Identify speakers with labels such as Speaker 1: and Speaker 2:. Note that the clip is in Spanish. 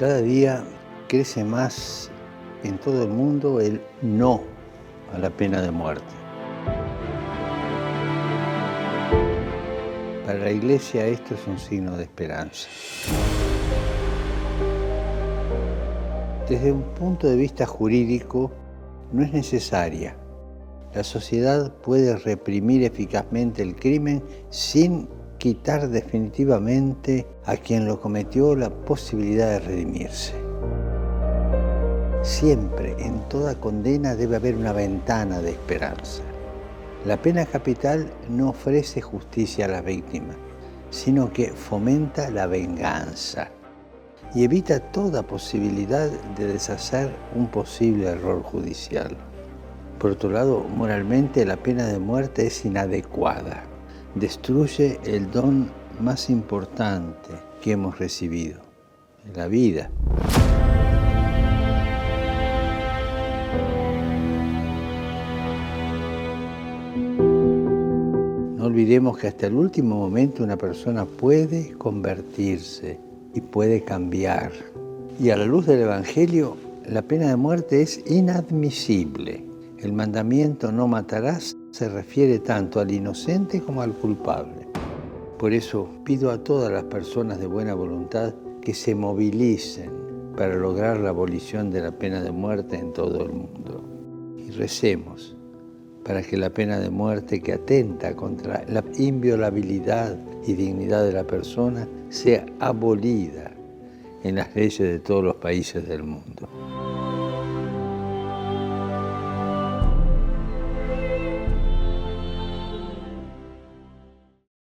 Speaker 1: Cada día crece más en todo el mundo el no a la pena de muerte. Para la Iglesia esto es un signo de esperanza. Desde un punto de vista jurídico, no es necesaria. La sociedad puede reprimir eficazmente el crimen sin quitar definitivamente a quien lo cometió la posibilidad de redimirse. Siempre, en toda condena, debe haber una ventana de esperanza. La pena capital no ofrece justicia a las víctimas, sino que fomenta la venganza y evita toda posibilidad de deshacer un posible error judicial. Por otro lado, moralmente la pena de muerte es inadecuada destruye el don más importante que hemos recibido, la vida. No olvidemos que hasta el último momento una persona puede convertirse y puede cambiar. Y a la luz del Evangelio, la pena de muerte es inadmisible. El mandamiento no matarás se refiere tanto al inocente como al culpable. Por eso pido a todas las personas de buena voluntad que se movilicen para lograr la abolición de la pena de muerte en todo el mundo. Y recemos para que la pena de muerte que atenta contra la inviolabilidad y dignidad de la persona sea abolida en las leyes de todos los países del mundo.